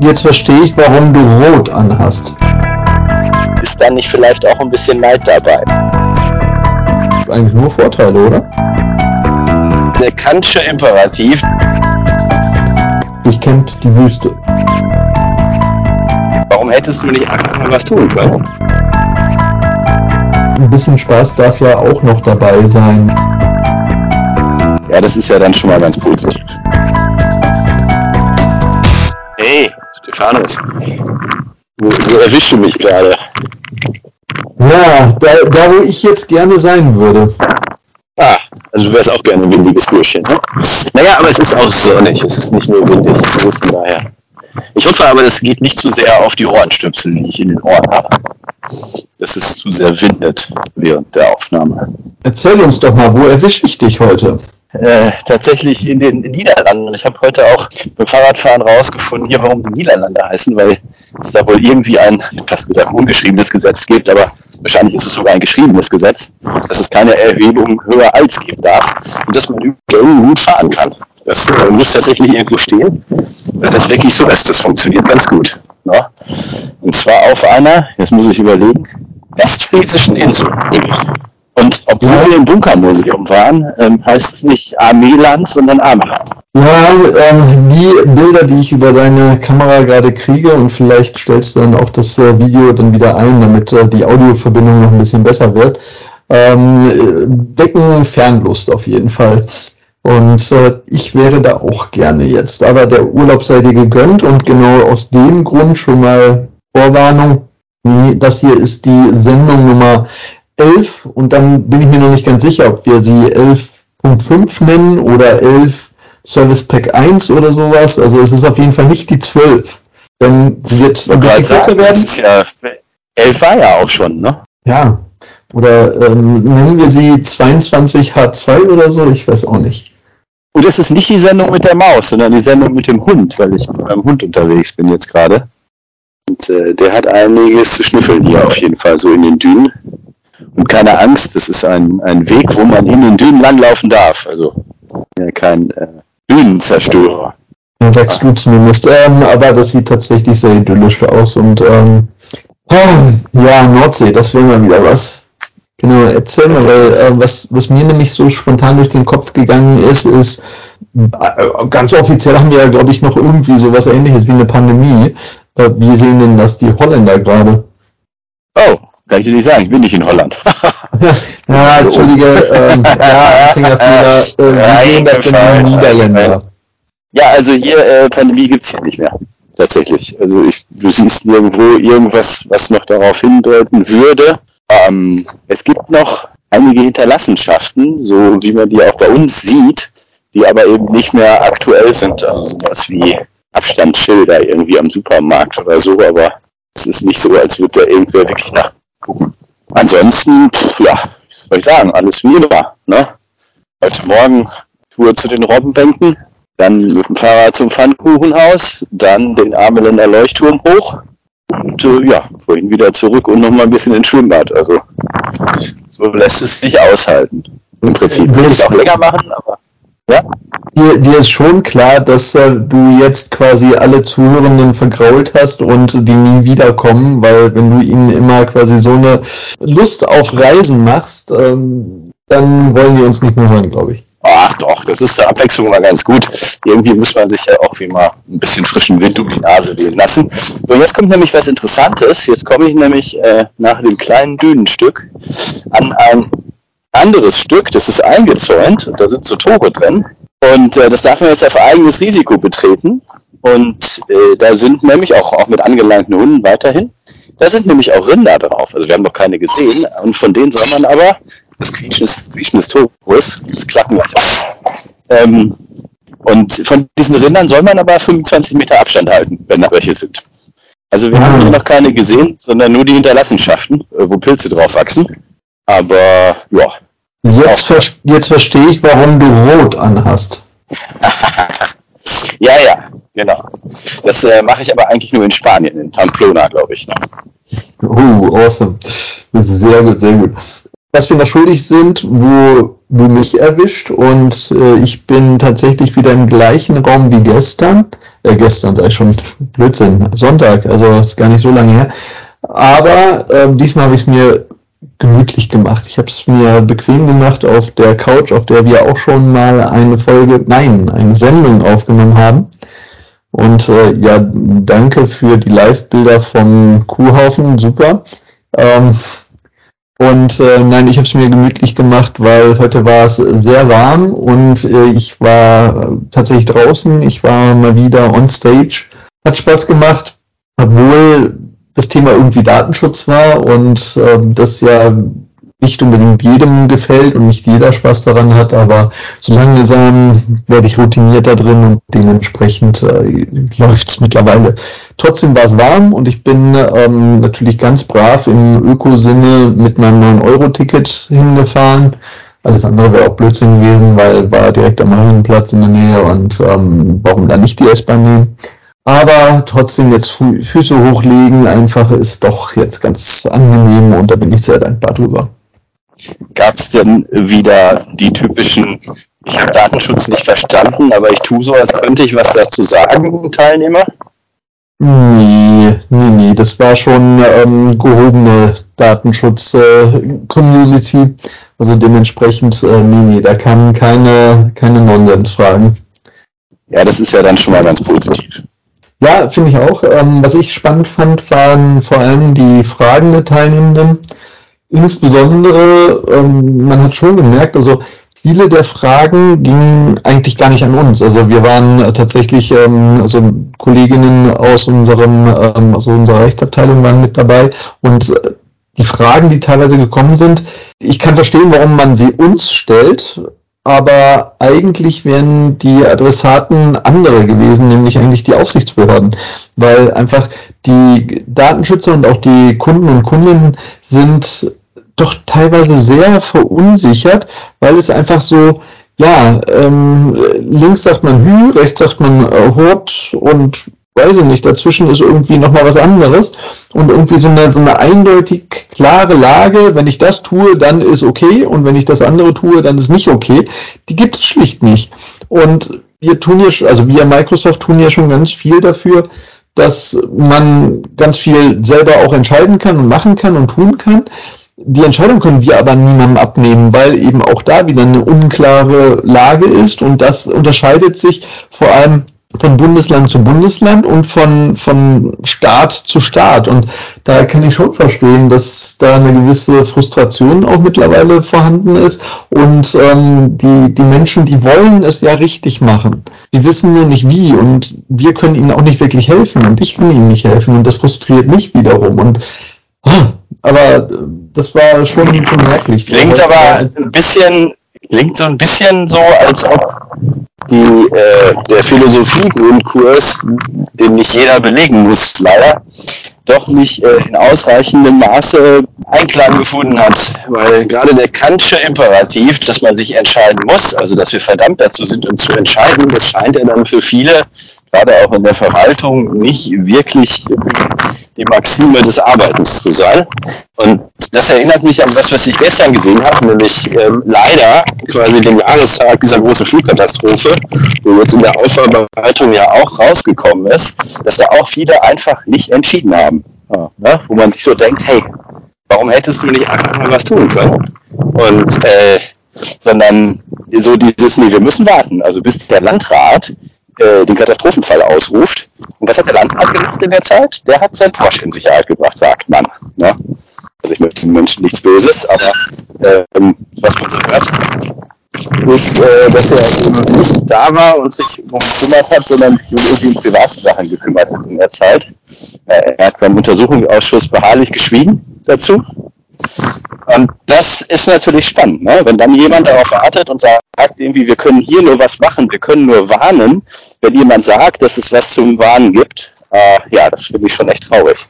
jetzt verstehe ich, warum du rot anhast. Ist dann nicht vielleicht auch ein bisschen Neid dabei? Eigentlich nur Vorteile, oder? Der Kantsche Imperativ. Durchkämmt die Wüste. Warum hättest du nicht einfach mal was tun können? Ein bisschen Spaß darf ja auch noch dabei sein. Ja, das ist ja dann schon mal ganz positiv. Stephanus. Wo, wo erwischst du mich gerade? Ja, da, da wo ich jetzt gerne sein würde. Ah, also du wärst auch gerne ein windiges Bürschchen, ne? Naja, aber es ist auch sonnig. Es ist nicht nur windig. Das ist von daher. Ich hoffe aber, das geht nicht zu sehr auf die Ohrenstöpsel, die ich in den Ohren habe. Dass es zu sehr windet während der Aufnahme. Erzähl uns doch mal, wo erwische ich dich heute? Äh, tatsächlich in den Niederlanden. Ich habe heute auch beim Fahrradfahren rausgefunden, hier, warum die Niederlande heißen, weil es da wohl irgendwie ein, fast gesagt, ungeschriebenes Gesetz gibt, aber wahrscheinlich ist es sogar ein geschriebenes Gesetz, dass es keine Erhebung höher als geben darf und dass man überall gut fahren kann. Das äh, muss tatsächlich irgendwo stehen. Weil das wirklich so ist, das funktioniert ganz gut. Ne? Und zwar auf einer, jetzt muss ich überlegen, westfriesischen Insel. Und obwohl wir im Bunkermuseum waren, ähm, heißt es nicht Armeeland, sondern Armeeland. Ja, ähm, die Bilder, die ich über deine Kamera gerade kriege und vielleicht stellst du dann auch das äh, Video dann wieder ein, damit äh, die Audioverbindung noch ein bisschen besser wird, ähm, decken Fernlust auf jeden Fall. Und äh, ich wäre da auch gerne jetzt. Aber der Urlaub sei dir gegönnt und genau aus dem Grund schon mal Vorwarnung. Das hier ist die Sendung Nummer 11 und dann bin ich mir noch nicht ganz sicher, ob wir sie 11.5 nennen oder 11 Service Pack 1 oder sowas. Also es ist auf jeden Fall nicht die 12. Dann wird ein bisschen kürzer werden. Ja, 11 war ja auch schon, ne? Ja. Oder ähm, nennen wir sie 22H2 oder so? Ich weiß auch nicht. Und es ist nicht die Sendung mit der Maus, sondern die Sendung mit dem Hund, weil ich mit meinem Hund unterwegs bin jetzt gerade. Und äh, der hat einiges zu schnüffeln hier auf jeden Fall, so in den Dünen. Und keine Angst, das ist ein, ein Weg, wo man in den Dünen langlaufen darf. Also ja, kein äh, Dünenzerstörer. Dann sagst du zumindest. Ähm, aber das sieht tatsächlich sehr idyllisch aus und ähm, ja, Nordsee, das wäre mal wieder was. Genau, erzähl mal, weil äh, was, was mir nämlich so spontan durch den Kopf gegangen ist, ist, äh, ganz offiziell haben wir ja, glaube ich, noch irgendwie sowas ähnliches wie eine Pandemie. Äh, wie sehen denn das die Holländer gerade? Oh, kann ich dir nicht sagen, ich bin nicht in Holland. ja, entschuldige, ähm, ja, äh, wie sehen das denn die Niederländer? Ja, also hier, äh, Pandemie gibt's hier nicht mehr. Tatsächlich. Also ich, du siehst nirgendwo irgendwas, was noch darauf hindeuten würde. Ähm, es gibt noch einige Hinterlassenschaften, so wie man die auch bei uns sieht, die aber eben nicht mehr aktuell sind. Also sowas wie Abstandsschilder irgendwie am Supermarkt oder so, aber es ist nicht so, als würde da irgendwer wirklich nachgucken. Ansonsten, ja, was soll ich sagen, alles wie immer. Ne? Heute Morgen fuhr zu den Robbenbänken, dann mit dem Fahrrad zum Pfannkuchenhaus, dann den Ameländer Leuchtturm hoch und äh, ja, vorhin wieder zurück und nochmal ein bisschen ins Schwimmbad. Also so lässt es sich aushalten. Im Prinzip würde ich auch länger machen, aber ja. Dir, dir ist schon klar, dass äh, du jetzt quasi alle Zuhörenden vergrault hast und die nie wiederkommen, weil wenn du ihnen immer quasi so eine Lust auf Reisen machst, ähm, dann wollen die uns nicht mehr hören, glaube ich. Ach doch, das ist der Abwechslung mal ganz gut. Irgendwie muss man sich ja auch wie mal ein bisschen frischen Wind um die Nase wehen lassen. So, jetzt kommt nämlich was Interessantes. Jetzt komme ich nämlich äh, nach dem kleinen Dünenstück an ein anderes Stück, das ist eingezäunt da sind so Tore drin. Und äh, das darf man jetzt auf eigenes Risiko betreten. Und äh, da sind nämlich auch, auch mit angelangten Hunden weiterhin, da sind nämlich auch Rinder drauf. Also wir haben noch keine gesehen. Und von denen soll man aber das Quietschen des, Quietschen des Tores, das Klacken ähm, Und von diesen Rindern soll man aber 25 Meter Abstand halten, wenn da welche sind. Also wir haben hier noch keine gesehen, sondern nur die Hinterlassenschaften, äh, wo Pilze drauf wachsen. Aber ja. Jetzt, ver jetzt verstehe ich, warum du rot anhast. ja, ja, genau. Das äh, mache ich aber eigentlich nur in Spanien, in Pamplona, glaube ich. Ne? Oh, awesome. Sehr gut, sehr gut. Was wir noch schuldig sind, wo du mich erwischt und äh, ich bin tatsächlich wieder im gleichen Raum wie gestern. äh, gestern, sei schon Blödsinn, Sonntag, also ist gar nicht so lange her. Aber äh, diesmal habe ich es mir gemütlich gemacht. Ich habe es mir bequem gemacht auf der Couch, auf der wir auch schon mal eine Folge, nein, eine Sendung aufgenommen haben. Und äh, ja, danke für die Live-Bilder vom Kuhhaufen, super. Ähm, und äh, nein, ich habe es mir gemütlich gemacht, weil heute war es sehr warm und äh, ich war tatsächlich draußen. Ich war mal wieder on stage. Hat Spaß gemacht, obwohl das Thema irgendwie Datenschutz war und äh, das ja nicht unbedingt jedem gefällt und nicht jeder Spaß daran hat, aber so langsam werde ich routiniert da drin und dementsprechend äh, läuft es mittlerweile. Trotzdem war es warm und ich bin ähm, natürlich ganz brav im Ökosinne mit meinem 9-Euro-Ticket hingefahren. Alles andere wäre auch Blödsinn gewesen, weil war direkt am Marienplatz in der Nähe und ähm, warum dann nicht die S-Bahn nehmen? Aber trotzdem jetzt Füße hochlegen einfach ist doch jetzt ganz angenehm und da bin ich sehr dankbar drüber. Gab es denn wieder die typischen, ich habe Datenschutz nicht verstanden, aber ich tue so, als könnte ich was dazu sagen, Teilnehmer? Nee, nee, nee, das war schon ähm, gehobene Datenschutz-Community. Äh, also dementsprechend, äh, nee, nee, da kamen keine, keine Nonsensfragen. Ja, das ist ja dann schon mal ganz positiv. Ja, finde ich auch. Ähm, was ich spannend fand, waren vor allem die Fragen der Teilnehmenden. Insbesondere, ähm, man hat schon gemerkt, also viele der Fragen gingen eigentlich gar nicht an uns. Also wir waren tatsächlich, ähm, also Kolleginnen aus unserem, ähm, aus unserer Rechtsabteilung waren mit dabei und äh, die Fragen, die teilweise gekommen sind, ich kann verstehen, warum man sie uns stellt, aber eigentlich wären die Adressaten andere gewesen, nämlich eigentlich die Aufsichtsbehörden, weil einfach die Datenschützer und auch die Kunden und Kundinnen sind doch teilweise sehr verunsichert, weil es einfach so, ja, ähm, links sagt man Hü, rechts sagt man äh, Hort und weiß ich nicht, dazwischen ist irgendwie nochmal was anderes und irgendwie so eine, so eine eindeutig klare Lage, wenn ich das tue, dann ist okay und wenn ich das andere tue, dann ist nicht okay, die gibt es schlicht nicht. Und wir tun ja, also wir Microsoft tun ja schon ganz viel dafür, dass man ganz viel selber auch entscheiden kann und machen kann und tun kann. Die Entscheidung können wir aber niemandem abnehmen, weil eben auch da wieder eine unklare Lage ist und das unterscheidet sich vor allem von Bundesland zu Bundesland und von, von Staat zu Staat. Und da kann ich schon verstehen, dass da eine gewisse Frustration auch mittlerweile vorhanden ist. Und ähm, die, die Menschen, die wollen es ja richtig machen. Die wissen nur nicht wie und wir können ihnen auch nicht wirklich helfen und ich kann ihnen nicht helfen und das frustriert mich wiederum. Und ah, aber das war schon, schon merklich. Klingt aber ein bisschen, klingt so ein bisschen so, als ob die, äh, der Philosophie-Grundkurs, den nicht jeder belegen muss, leider, doch nicht äh, in ausreichendem Maße Einklang gefunden hat. Weil gerade der Kantsche Imperativ, dass man sich entscheiden muss, also dass wir verdammt dazu sind, uns zu entscheiden, das scheint ja dann für viele gerade auch in der Verwaltung nicht wirklich die Maxime des Arbeitens zu sein. Und das erinnert mich an das, was ich gestern gesehen habe, nämlich ähm, leider quasi den Jahrestag dieser großen Flugkatastrophe, wo jetzt in der Aufarbeitung ja auch rausgekommen ist, dass da auch viele einfach nicht entschieden haben. Ja, ne? Wo man sich so denkt, hey, warum hättest du nicht einfach mal was tun können? Und äh, sondern so dieses, nee, wir müssen warten. Also bis der Landrat äh, den Katastrophenfall ausruft. Und was hat der Landrat gemacht in der Zeit? Der hat sein Porsche in Sicherheit gebracht, sagt man. Ne? Also ich möchte den Menschen nichts Böses, aber ähm, was man so hört, ist, äh, dass er eben nicht da war und sich um gekümmert hat, sondern irgendwie um private Sachen gekümmert hat in der Zeit. Äh, er hat beim Untersuchungsausschuss beharrlich geschwiegen dazu. Und das ist natürlich spannend, ne? wenn dann jemand darauf wartet und sagt, irgendwie, wir können hier nur was machen, wir können nur warnen, wenn jemand sagt, dass es was zum Warnen gibt. Äh, ja, das finde ich schon echt traurig.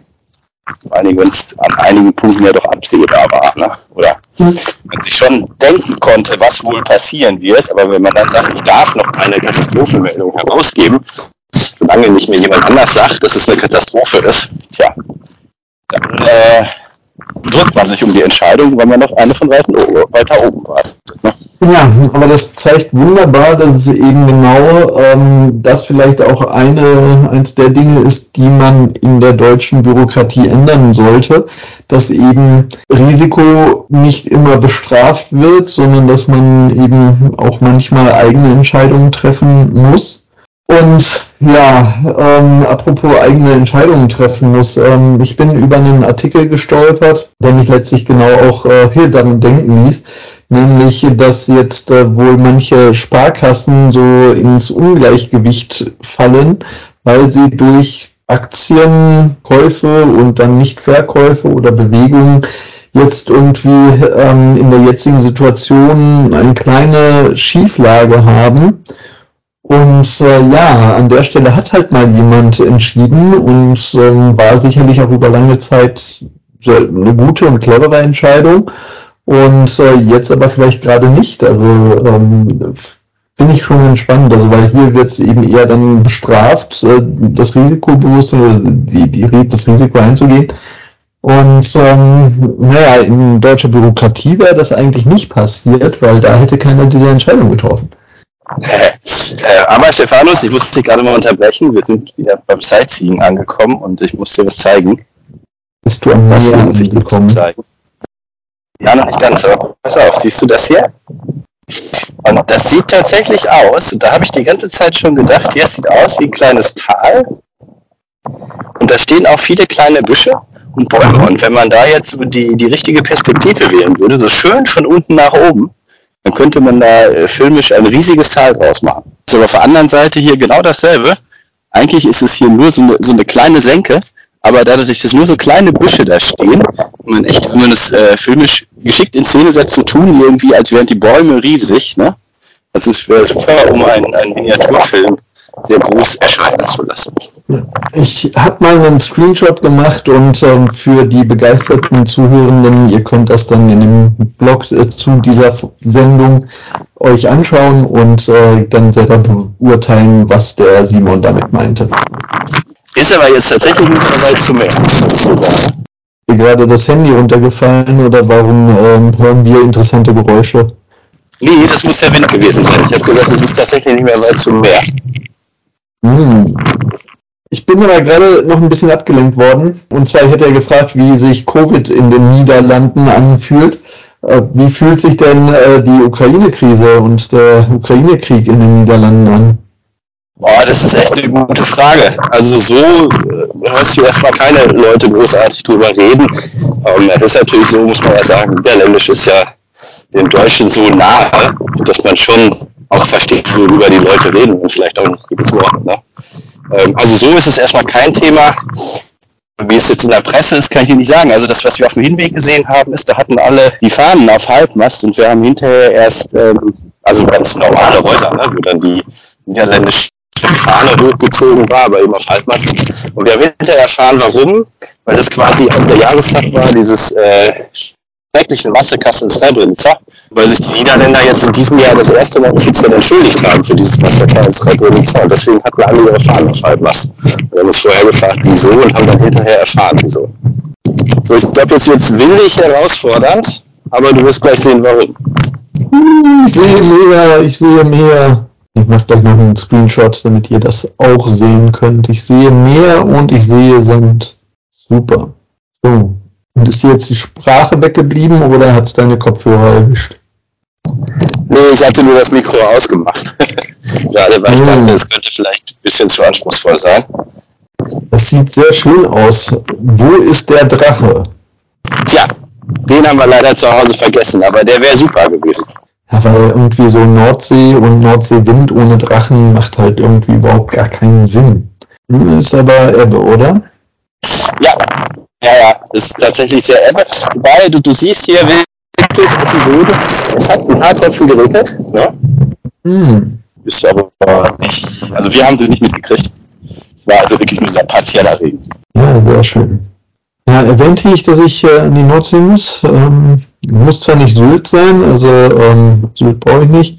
Vor allem, wenn es an einigen Punkten ja doch absehbar war. Ne? Oder man sich schon denken konnte, was wohl passieren wird, aber wenn man dann sagt, ich darf noch keine Katastrophenmeldung herausgeben, solange nicht mehr jemand anders sagt, dass es eine Katastrophe ist, tja, dann äh, drückt man sich um die Entscheidung, weil man noch eine von weiter oben wartet. Ne? Ja, aber das zeigt wunderbar, dass es eben genau ähm, das vielleicht auch eine, eins der Dinge ist, die man in der deutschen Bürokratie ändern sollte, dass eben Risiko nicht immer bestraft wird, sondern dass man eben auch manchmal eigene Entscheidungen treffen muss und ja, ähm, apropos eigene Entscheidungen treffen muss. Ähm, ich bin über einen Artikel gestolpert, der mich letztlich genau auch äh, hier daran denken ließ, nämlich, dass jetzt äh, wohl manche Sparkassen so ins Ungleichgewicht fallen, weil sie durch Aktienkäufe und dann Nichtverkäufe oder Bewegungen jetzt irgendwie ähm, in der jetzigen Situation eine kleine Schieflage haben und äh, ja, an der Stelle hat halt mal jemand entschieden und ähm, war sicherlich auch über lange Zeit eine gute und clevere Entscheidung. Und äh, jetzt aber vielleicht gerade nicht. Also ähm, finde ich schon spannend, also weil hier wird es eben eher dann bestraft, äh, das Risikobewusstsein oder die, die, das Risiko einzugehen. Und ähm, naja, in deutscher Bürokratie wäre das eigentlich nicht passiert, weil da hätte keiner diese Entscheidung getroffen. Äh, aber Stephanus, ich musste dich gerade mal unterbrechen. Wir sind wieder beim Sightseeing angekommen und ich muss dir was zeigen. Bist du am Das muss ich dir zeigen. Ja, noch nicht ganz, aber pass auf, siehst du das hier? Und das sieht tatsächlich aus, und da habe ich die ganze Zeit schon gedacht, hier sieht aus wie ein kleines Tal. Und da stehen auch viele kleine Büsche und Bäume. Und wenn man da jetzt die, die richtige Perspektive wählen würde, so schön von unten nach oben, dann könnte man da äh, filmisch ein riesiges Tal draus machen. Ist aber auf der anderen Seite hier genau dasselbe. Eigentlich ist es hier nur so eine, so eine kleine Senke, aber dadurch, dass nur so kleine Büsche da stehen, man echt, wenn man das äh, filmisch geschickt in Szene setzt, so tun irgendwie, als wären die Bäume riesig, ne? Das ist super, um einen, einen Miniaturfilm sehr groß erscheinen zu lassen. Ich habe mal einen Screenshot gemacht und ähm, für die begeisterten Zuhörenden, ihr könnt das dann in dem Blog äh, zu dieser Sendung euch anschauen und äh, dann selber beurteilen, was der Simon damit meinte. Ist aber jetzt tatsächlich nicht so weit zu mehr, sozusagen. Ist gerade das Handy runtergefallen oder warum ähm, hören wir interessante Geräusche? Nee, das muss der Wind gewesen sein. Ich habe gesagt, es ist tatsächlich nicht mehr weit zum Meer. Hm. Ich bin aber gerade noch ein bisschen abgelenkt worden. Und zwar, ich hätte ja gefragt, wie sich Covid in den Niederlanden anfühlt. Äh, wie fühlt sich denn äh, die Ukraine-Krise und der Ukraine-Krieg in den Niederlanden an? Boah, das ist echt eine gute Frage. Also so äh, hörst du erstmal keine Leute großartig drüber reden. Ähm, das ist natürlich so, muss man ja sagen, Niederländisch ist ja dem Deutschen so nahe, dass man schon auch versteht, worüber die Leute reden und vielleicht auch nicht jedes Wort. Ne? Ähm, also so ist es erstmal kein Thema. Wie es jetzt in der Presse ist, kann ich Ihnen nicht sagen. Also das, was wir auf dem Hinweg gesehen haben, ist, da hatten alle die Fahnen auf Halbmast und wir haben hinterher erst, ähm, also ganz normale Häuser, ne, wo dann die niederländische Fahne hochgezogen war, aber eben auf Halbmast. Und wir haben hinterher erfahren, warum, weil das quasi auf der Jahrestag war, dieses äh, schrecklichen Massekasse in Srebrenica, weil sich die Niederländer jetzt in diesem Jahr das erste Mal offiziell entschuldigt haben für dieses Massaker in Srebrenica und deswegen hatten alle ihre Fahnen auf Halbmast. Wir haben uns vorher gefragt, wieso und haben dann hinterher erfahren, wieso. So, ich glaube, jetzt wird es willig herausfordernd, aber du wirst gleich sehen, warum. Ich sehe mehr, ich sehe mehr. Ich mache gleich noch einen Screenshot, damit ihr das auch sehen könnt. Ich sehe mehr und ich sehe Sand. Super. So. Und ist dir jetzt die Sprache weggeblieben oder hat es deine Kopfhörer erwischt? Nee, ich hatte nur das Mikro ausgemacht. Gerade weil ich dachte, es könnte vielleicht ein bisschen zu anspruchsvoll sein. Das sieht sehr schön aus. Wo ist der Drache? Tja, den haben wir leider zu Hause vergessen, aber der wäre super gewesen. Ja, weil irgendwie so Nordsee und Nordseewind ohne Drachen macht halt irgendwie überhaupt gar keinen Sinn. Ist aber Ebbe, oder? Ja, ja, ja, das ist tatsächlich sehr Ebbe. Wobei, du, du siehst hier wirklich auf dem Boden, es hat ein paar Tropfen geregnet. Ne? Hm. Ist aber nicht, also wir haben sie nicht mitgekriegt. Es war also wirklich nur dieser partieller Regen. Ja, sehr schön. Ja, erwähnte ich, dass ich äh, an die Nordsee muss. Ähm, muss zwar nicht Sylt sein, also ähm, Sylt brauche ich nicht,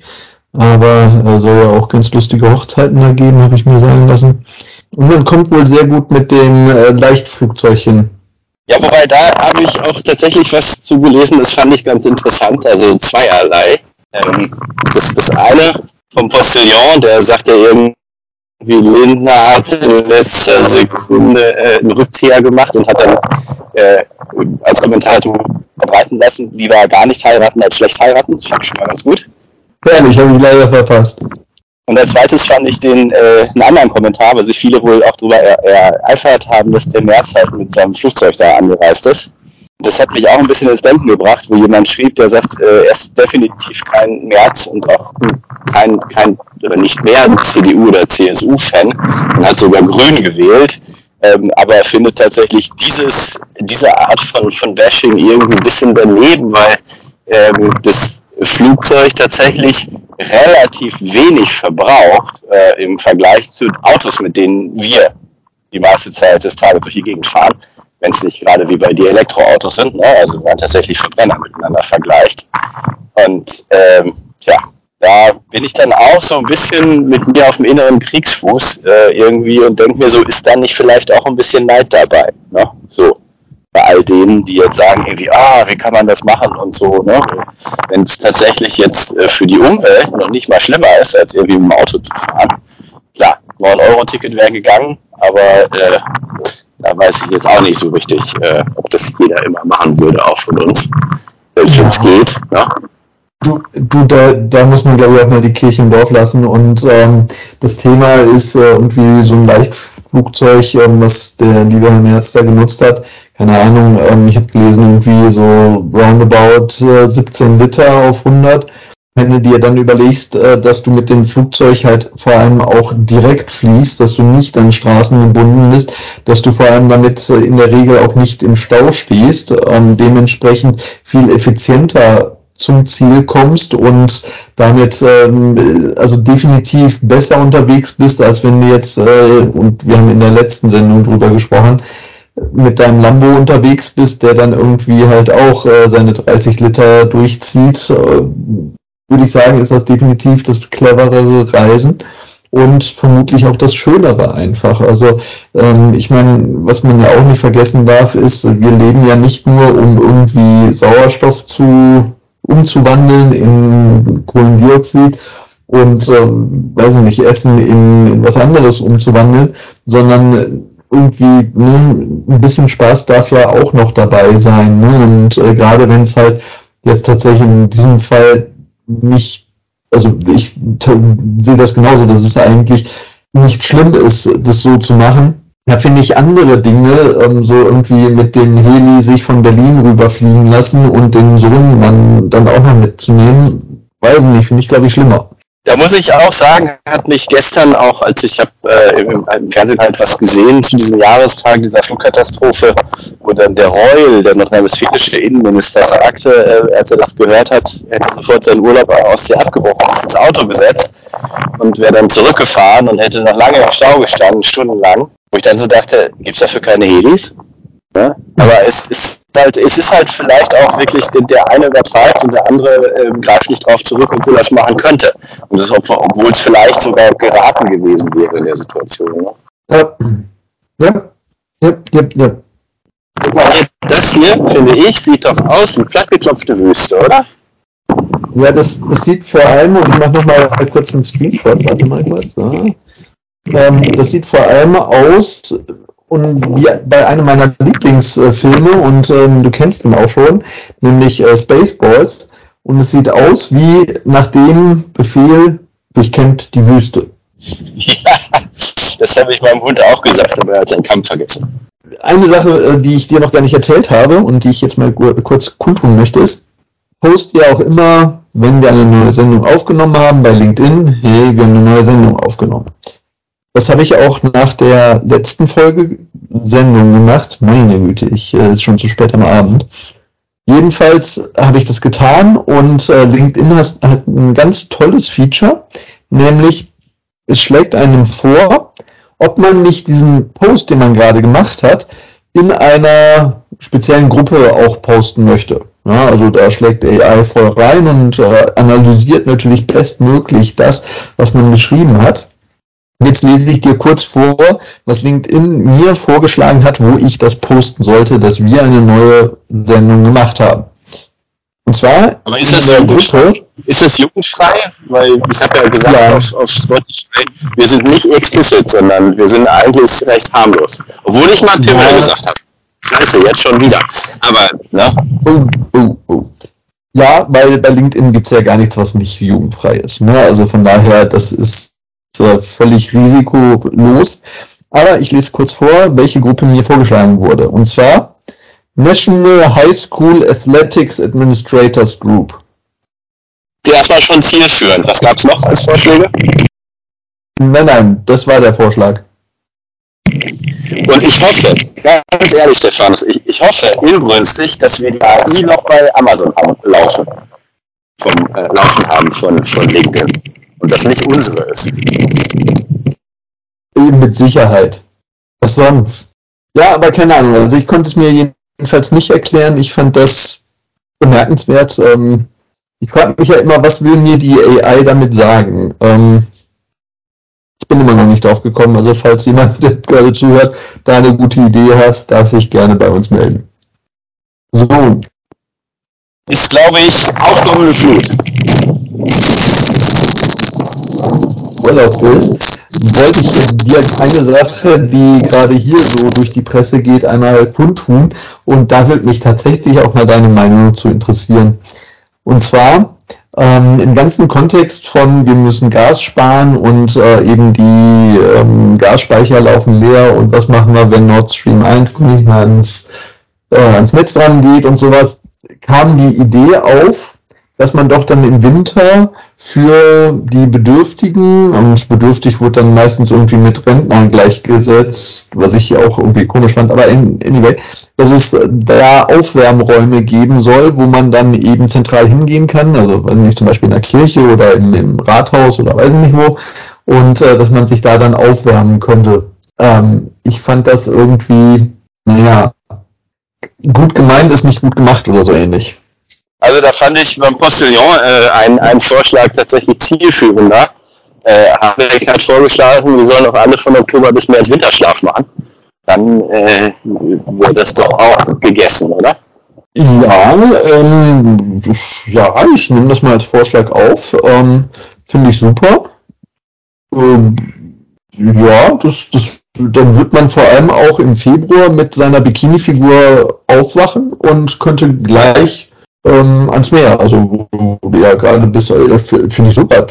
aber äh, soll ja auch ganz lustige Hochzeiten da geben, habe ich mir sagen lassen. Und man kommt wohl sehr gut mit dem äh, Leichtflugzeug hin. Ja, wobei da habe ich auch tatsächlich was zu gelesen, das fand ich ganz interessant, also zweierlei. Ähm, das, das eine vom Postillon, der sagt ja irgendwie, Lindner hat in letzter Sekunde äh, einen Rückzieher gemacht und hat dann äh, als Kommentator verbreiten lassen, lieber gar nicht heiraten als schlecht heiraten. Das fand ich schon mal ganz gut. Ehrlich, habe ich leider verpasst. Und als zweites fand ich den äh, einen anderen Kommentar, weil sich viele wohl auch darüber ereifert haben, dass der März halt mit seinem Flugzeug da angereist ist. Das hat mich auch ein bisschen ins Denken gebracht, wo jemand schrieb, der sagt, äh, er ist definitiv kein März und auch kein, kein oder nicht mehr ein CDU- oder CSU-Fan und hat sogar Grün gewählt. Ähm, aber er findet tatsächlich dieses, diese Art von, von Bashing irgendwie ein bisschen daneben, weil ähm, das Flugzeug tatsächlich relativ wenig verbraucht äh, im Vergleich zu Autos, mit denen wir die meiste Zeit des Tages durch die Gegend fahren, wenn es nicht gerade wie bei dir Elektroautos sind, ne? also wenn man tatsächlich Verbrenner miteinander vergleicht. Und ähm, ja, da bin ich dann auch so ein bisschen mit mir auf dem inneren Kriegsfuß äh, irgendwie und denke mir so, ist da nicht vielleicht auch ein bisschen Neid dabei? Ne? So bei all denen, die jetzt sagen, irgendwie, ah, wie kann man das machen und so, ne? Wenn es tatsächlich jetzt äh, für die Umwelt noch nicht mal schlimmer ist, als irgendwie mit dem Auto zu fahren. Klar, 9-Euro-Ticket wäre gegangen, aber äh, da weiß ich jetzt auch nicht so richtig, äh, ob das jeder immer machen würde, auch von uns. Selbst ja. wenn es geht. Ne? Du, du da, da muss man glaube ich auch mal die Kirche im Dorf lassen und ähm, das Thema ist äh, irgendwie so ein Leichtflugzeug, ähm, was der liebe Herr Merz da genutzt hat, keine Ahnung, ähm, ich habe gelesen, irgendwie so roundabout äh, 17 Liter auf 100. Wenn du dir dann überlegst, äh, dass du mit dem Flugzeug halt vor allem auch direkt fließt, dass du nicht an Straßen gebunden bist, dass du vor allem damit äh, in der Regel auch nicht im Stau stehst, ähm, dementsprechend viel effizienter zum Ziel kommst und damit ähm, also definitiv besser unterwegs bist, als wenn du jetzt, äh, und wir haben in der letzten Sendung drüber gesprochen, mit deinem Lambo unterwegs bist, der dann irgendwie halt auch äh, seine 30 Liter durchzieht, äh, würde ich sagen, ist das definitiv das cleverere Reisen und vermutlich auch das Schönere einfach. Also ähm, ich meine, was man ja auch nicht vergessen darf, ist, wir leben ja nicht nur, um irgendwie Sauerstoff zu umzuwandeln in Kohlendioxid und äh, weiß ich nicht, Essen in was anderes umzuwandeln, sondern irgendwie ne, ein bisschen Spaß darf ja auch noch dabei sein. Ne? Und äh, gerade wenn es halt jetzt tatsächlich in diesem Fall nicht, also ich sehe das genauso, dass es eigentlich nicht schlimm ist, das so zu machen. Da finde ich andere Dinge, ähm, so irgendwie mit dem Heli sich von Berlin rüberfliegen lassen und den Sohn dann auch noch mitzunehmen, weiß nicht, finde ich glaube ich schlimmer. Da muss ich auch sagen, hat mich gestern auch, als ich habe äh, im, Fernsehen halt was gesehen zu diesem Jahrestag dieser Flugkatastrophe, wo dann der Reul, der nordrhein-westfälische Innenminister, sagte, äh, als er das gehört hat, er hätte sofort seinen Urlaub aus der abgebrochen, ins Auto gesetzt und wäre dann zurückgefahren und hätte noch lange im Stau gestanden, stundenlang. Wo ich dann so dachte, gibt's dafür keine Helis? Ja? Aber es ist halt, es ist halt vielleicht auch wirklich, der eine übertreibt und der andere äh, greift nicht drauf zurück, obwohl er es machen könnte. Und das, obwohl es vielleicht sogar geraten gewesen wäre in der Situation. Ne? Ja. Ja. Ja, ja, ja. Guck mal, das hier, finde ich, sieht doch aus wie plattgeklopfte Wüste, oder? Ja, das, das sieht vor allem, und ich mache nochmal kurz einen Screenshot, warte mal kurz. Ja. Ähm, das sieht vor allem aus und bei einem meiner Lieblingsfilme und ähm, du kennst ihn auch schon, nämlich äh, Spaceballs. Und es sieht aus wie nach dem Befehl durchkämmt die Wüste. Ja, das habe ich meinem Hund auch gesagt, aber er hat seinen Kampf vergessen. Eine Sache, äh, die ich dir noch gar nicht erzählt habe und die ich jetzt mal kurz kundtun möchte, ist, post ja auch immer, wenn wir eine neue Sendung aufgenommen haben bei LinkedIn, hey, wir haben eine neue Sendung aufgenommen. Das habe ich auch nach der letzten Folge Sendung gemacht. Meine Güte, ich äh, ist schon zu spät am Abend. Jedenfalls habe ich das getan und äh, LinkedIn hat, hat ein ganz tolles Feature, nämlich es schlägt einem vor, ob man nicht diesen Post, den man gerade gemacht hat, in einer speziellen Gruppe auch posten möchte. Ja, also da schlägt AI voll rein und äh, analysiert natürlich bestmöglich das, was man geschrieben hat. Jetzt lese ich dir kurz vor, was LinkedIn mir vorgeschlagen hat, wo ich das posten sollte, dass wir eine neue Sendung gemacht haben. Und zwar Aber ist das in der Gruppe. ist es jugendfrei? Weil ich habe ja gesagt ja. Auf, auf Spotify, wir sind nicht explicit, sondern wir sind eigentlich recht harmlos. Obwohl ich mal Pimmel ja. gesagt habe. Scheiße, jetzt schon wieder. Aber, ne? Oh, oh, oh. Ja, weil bei LinkedIn gibt es ja gar nichts, was nicht jugendfrei ist. Ne? Also von daher, das ist äh, völlig risikolos. Aber ich lese kurz vor, welche Gruppe mir vorgeschlagen wurde. Und zwar National High School Athletics Administrators Group. Der war schon zielführend. Was gab es noch als Vorschläge? Nein, nein, das war der Vorschlag. Und ich hoffe, ganz ehrlich, Stefanus, ich, ich hoffe inbrünstig, dass wir die AI noch bei Amazon laufen, vom, äh, laufen haben von, von LinkedIn. Und das nicht unsere ist. Mit Sicherheit. Was sonst? Ja, aber keine Ahnung. Also ich konnte es mir jedenfalls nicht erklären. Ich fand das bemerkenswert. Ähm, ich frage mich ja immer, was will mir die AI damit sagen? Ähm, ich bin immer noch nicht drauf gekommen. Also falls jemand, der gerade zuhört, da eine gute Idee hat, darf sich gerne bei uns melden. So. Ist, glaube ich, aufkommende Flut. Urlaub ist, wollte ich dir eine Sache, die gerade hier so durch die Presse geht, einmal kundtun. Und da würde mich tatsächlich auch mal deine Meinung zu interessieren. Und zwar ähm, im ganzen Kontext von wir müssen Gas sparen und äh, eben die ähm, Gasspeicher laufen leer und was machen wir, wenn Nord Stream 1 nicht mehr ans, äh, ans Netz dran geht und sowas, kam die Idee auf, dass man doch dann im Winter für die Bedürftigen, und bedürftig wurde dann meistens irgendwie mit Rentnern gleichgesetzt, was ich auch irgendwie komisch fand, aber anyway, dass es da Aufwärmräume geben soll, wo man dann eben zentral hingehen kann, also weiß nicht, zum Beispiel in der Kirche oder im, im Rathaus oder weiß nicht wo, und äh, dass man sich da dann aufwärmen könnte. Ähm, ich fand das irgendwie, naja, gut gemeint ist nicht gut gemacht oder so ähnlich. Also da fand ich beim Postillon äh, einen, einen Vorschlag tatsächlich zielführender. Äh, Habeck hat vorgeschlagen, wir sollen auch alle von Oktober bis März Winterschlaf machen. Dann äh, wird das doch auch gegessen, oder? Ja, ähm, ja, ich nehme das mal als Vorschlag auf. Ähm, Finde ich super. Ähm, ja, das, das, dann wird man vor allem auch im Februar mit seiner Bikini-Figur aufwachen und könnte gleich ähm, ans Meer. Also ja gerade bist, äh, finde ich super.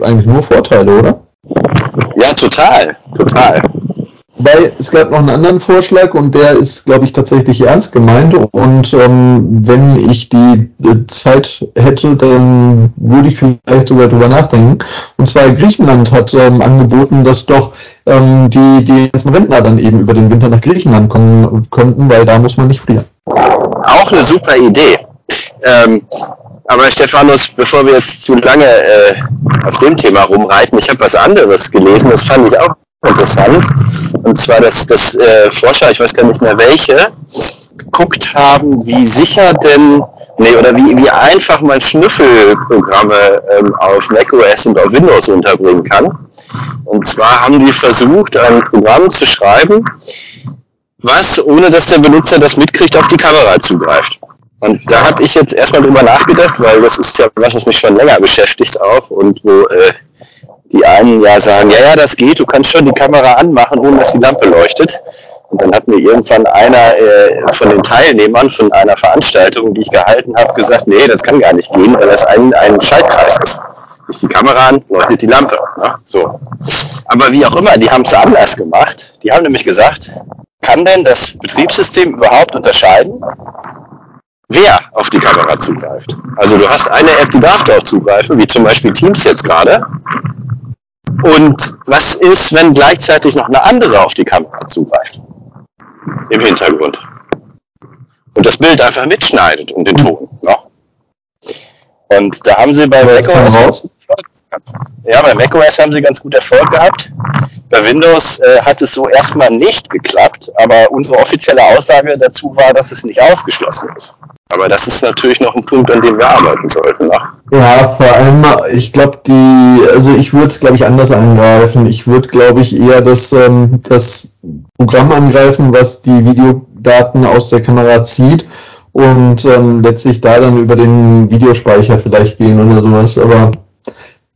Eigentlich nur Vorteile, oder? Ja, total, total. Weil es gab noch einen anderen Vorschlag und der ist, glaube ich, tatsächlich ernst gemeint. Und ähm, wenn ich die Zeit hätte, dann würde ich vielleicht sogar drüber nachdenken. Und zwar Griechenland hat ähm, angeboten, dass doch ähm, die, die ganzen Rentner dann eben über den Winter nach Griechenland kommen könnten, weil da muss man nicht frieren. Auch eine super Idee. Ähm, aber Stephanus, bevor wir jetzt zu lange äh, auf dem Thema rumreiten, ich habe was anderes gelesen, das fand ich auch interessant. Und zwar, dass, dass äh, Forscher, ich weiß gar nicht mehr welche, geguckt haben, wie sicher denn, nee, oder wie, wie einfach man Schnüffelprogramme ähm, auf macOS und auf Windows unterbringen kann. Und zwar haben die versucht, ein Programm zu schreiben, was, ohne dass der Benutzer das mitkriegt, auf die Kamera zugreift. Und da habe ich jetzt erstmal drüber nachgedacht, weil das ist ja was, was mich schon länger beschäftigt auch und wo äh, die einen ja sagen, ja, ja, das geht, du kannst schon die Kamera anmachen, ohne dass die Lampe leuchtet. Und dann hat mir irgendwann einer äh, von den Teilnehmern von einer Veranstaltung, die ich gehalten habe, gesagt, nee, das kann gar nicht gehen, weil das ein, ein Schaltkreis ist. Ist die Kamera an, leuchtet die Lampe. Ne? So. Aber wie auch immer, die haben es anders gemacht. Die haben nämlich gesagt, kann denn das Betriebssystem überhaupt unterscheiden, wer auf die Kamera zugreift. Also du hast eine App, die darf darauf zugreifen, wie zum Beispiel Teams jetzt gerade. Und was ist, wenn gleichzeitig noch eine andere auf die Kamera zugreift? Im Hintergrund. Und das Bild einfach mitschneidet und den Ton. Ne? Und da haben sie bei macOS ja, bei macOS haben sie ganz gut Erfolg gehabt. Bei Windows äh, hat es so erstmal nicht geklappt, aber unsere offizielle Aussage dazu war, dass es nicht ausgeschlossen ist. Aber das ist natürlich noch ein Punkt, an dem wir arbeiten sollten. Ne? Ja, vor allem, ich glaube, die, also ich würde es, glaube ich, anders angreifen. Ich würde, glaube ich, eher das, ähm, das Programm angreifen, was die Videodaten aus der Kamera zieht und ähm, letztlich da dann über den Videospeicher vielleicht gehen oder sowas. Aber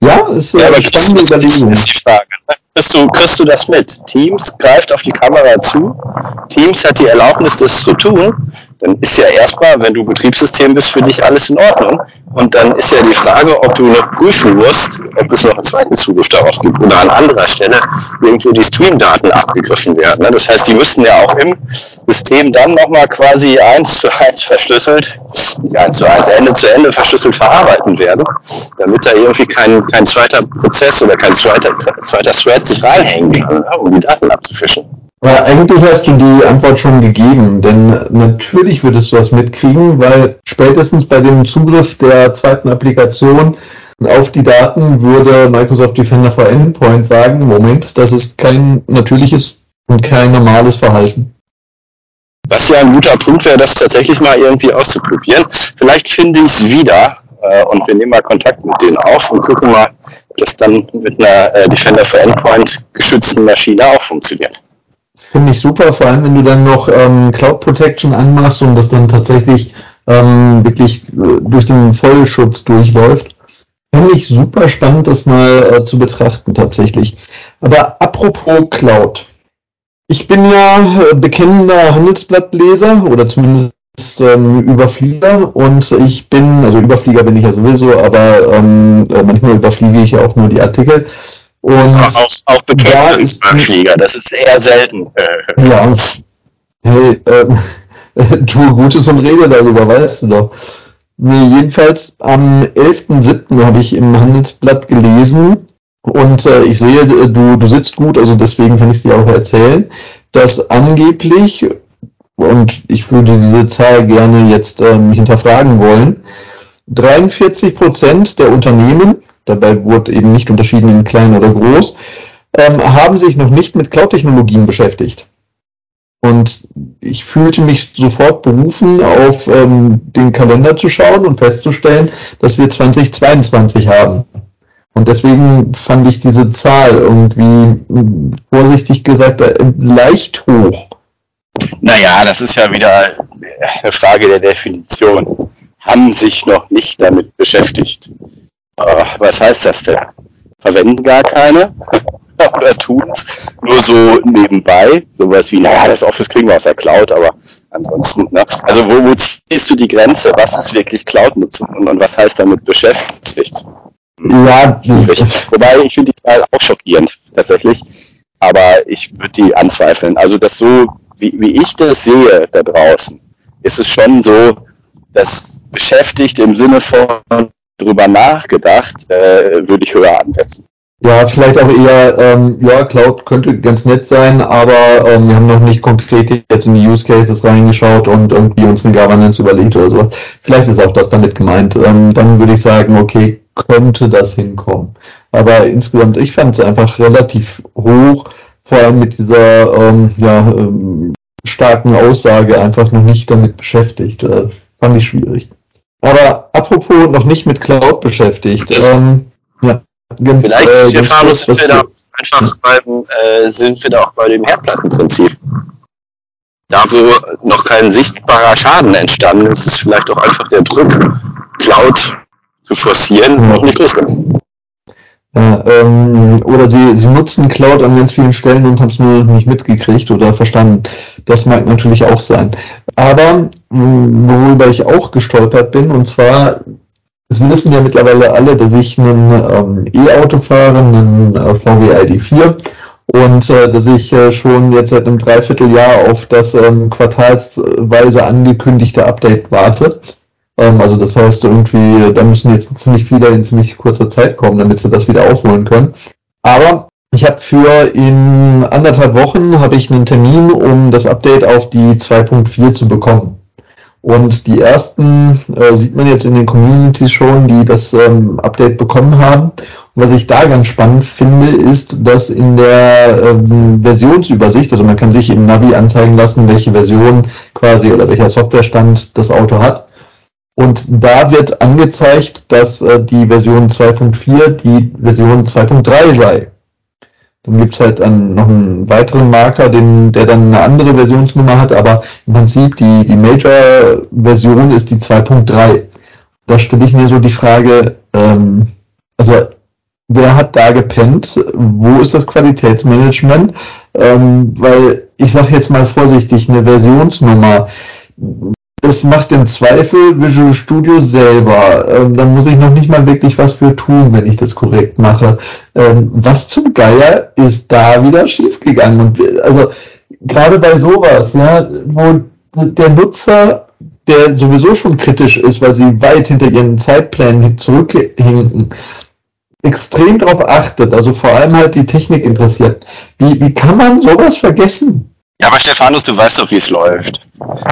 ja, ist äh, ja, eine spannende Überlegung. Ist die Frage. Ne? Kriegst du, kriegst du das mit? Teams greift auf die Kamera zu. Teams hat die Erlaubnis, das zu tun dann ist ja erstmal, wenn du Betriebssystem bist, für dich alles in Ordnung. Und dann ist ja die Frage, ob du noch prüfen musst, ob es noch einen zweiten Zugriff darauf gibt oder an anderer Stelle irgendwo die Streamdaten abgegriffen werden. Ne? Das heißt, die müssten ja auch im System dann nochmal quasi eins zu eins verschlüsselt, eins zu eins, Ende zu Ende verschlüsselt verarbeiten werden, damit da irgendwie kein, kein zweiter Prozess oder kein zweiter, zweiter Thread sich reinhängen kann, ne? um die Daten abzufischen. Aber eigentlich hast du die Antwort schon gegeben, denn natürlich würdest du das mitkriegen, weil spätestens bei dem Zugriff der zweiten Applikation auf die Daten würde Microsoft Defender for Endpoint sagen, Moment, das ist kein natürliches und kein normales Verhalten. Was ja ein guter Punkt wäre, das tatsächlich mal irgendwie auszuprobieren. Vielleicht finde ich es wieder äh, und wir nehmen mal Kontakt mit denen auf und gucken mal, ob das dann mit einer äh, Defender for Endpoint geschützten Maschine auch funktioniert. Finde ich super, vor allem wenn du dann noch ähm, Cloud Protection anmachst und das dann tatsächlich ähm, wirklich äh, durch den Vollschutz durchläuft. Finde ich super spannend, das mal äh, zu betrachten tatsächlich. Aber apropos Cloud. Ich bin ja äh, bekennender Handelsblattleser oder zumindest ähm, Überflieger und ich bin, also Überflieger bin ich ja sowieso, aber ähm, äh, manchmal überfliege ich ja auch nur die Artikel. Und auch, auch da Flieger, das ist eher selten. Ja, hey, ähm, tue Gutes und rede darüber, weißt du doch. Nee, jedenfalls am 11.07. habe ich im Handelsblatt gelesen und äh, ich sehe, du, du sitzt gut, also deswegen kann ich es dir auch erzählen, dass angeblich, und ich würde diese Zahl gerne jetzt ähm, hinterfragen wollen, 43 Prozent der Unternehmen dabei wurde eben nicht unterschieden in klein oder groß, ähm, haben sich noch nicht mit Cloud-Technologien beschäftigt. Und ich fühlte mich sofort berufen, auf ähm, den Kalender zu schauen und festzustellen, dass wir 2022 haben. Und deswegen fand ich diese Zahl irgendwie, vorsichtig gesagt, äh, leicht hoch. Naja, das ist ja wieder eine Frage der Definition. Haben sich noch nicht damit beschäftigt. Ach, was heißt das denn? Verwenden gar keine? Oder tun es nur so nebenbei? Sowas wie, naja, das Office kriegen wir aus der Cloud, aber ansonsten, ne? Also wo, wo ziehst du die Grenze? Was ist wirklich Cloud-Nutzung und, und was heißt damit beschäftigt? Ja, wobei ich finde die Zahl auch schockierend, tatsächlich. Aber ich würde die anzweifeln. Also das so, wie, wie ich das sehe da draußen, ist es schon so, dass beschäftigt im Sinne von drüber nachgedacht, äh, würde ich höher ansetzen. Ja, vielleicht auch eher, ähm, ja, Cloud könnte ganz nett sein, aber ähm, wir haben noch nicht konkret jetzt in die Use Cases reingeschaut und irgendwie uns eine Governance überlegt oder so. Vielleicht ist auch das damit gemeint. Ähm, dann würde ich sagen, okay, könnte das hinkommen. Aber insgesamt, ich fand es einfach relativ hoch, vor allem mit dieser ähm, ja, ähm, starken Aussage einfach noch nicht damit beschäftigt. Äh, fand ich schwierig. Aber apropos noch nicht mit Cloud beschäftigt. Ähm, ja, ganz, Vielleicht, äh, Stefano, sind wir da einfach beim, äh, sind wir da auch bei dem Herdplattenprinzip. Da, wo noch kein sichtbarer Schaden entstanden ist, ist vielleicht auch einfach der Druck, Cloud zu forcieren, noch nicht losgegangen. Ja, ähm, oder sie, sie nutzen Cloud an ganz vielen Stellen und haben es nur nicht mitgekriegt oder verstanden. Das mag natürlich auch sein. Aber worüber ich auch gestolpert bin, und zwar, es wissen ja mittlerweile alle, dass ich einen ähm, E-Auto fahre, einen äh, VW ID4 und äh, dass ich äh, schon jetzt seit einem Dreivierteljahr auf das ähm, quartalsweise angekündigte Update warte. Ähm, also das heißt irgendwie, da müssen jetzt ziemlich viele in ziemlich kurzer Zeit kommen, damit sie das wieder aufholen können. Aber ich habe für in anderthalb Wochen habe ich einen Termin, um das Update auf die 2.4 zu bekommen. Und die ersten äh, sieht man jetzt in den Communities schon, die das ähm, Update bekommen haben. Und was ich da ganz spannend finde, ist, dass in der ähm, Versionsübersicht, also man kann sich im Navi anzeigen lassen, welche Version quasi oder welcher Softwarestand das Auto hat. Und da wird angezeigt, dass äh, die Version 2.4 die Version 2.3 sei. Dann gibt's halt dann noch einen weiteren Marker, den, der dann eine andere Versionsnummer hat, aber im Prinzip die, die Major-Version ist die 2.3. Da stelle ich mir so die Frage, ähm, also wer hat da gepennt? Wo ist das Qualitätsmanagement? Ähm, weil ich sage jetzt mal vorsichtig, eine Versionsnummer, das macht im Zweifel Visual Studio selber. Ähm, dann muss ich noch nicht mal wirklich was für tun, wenn ich das korrekt mache. Ähm, was zum Geier ist da wieder schiefgegangen? Und also gerade bei sowas, ja, wo der Nutzer, der sowieso schon kritisch ist, weil sie weit hinter ihren Zeitplänen zurückhinken, extrem darauf achtet, also vor allem halt die Technik interessiert. Wie, wie kann man sowas vergessen? Ja, aber Stefanus, du weißt doch, wie es läuft.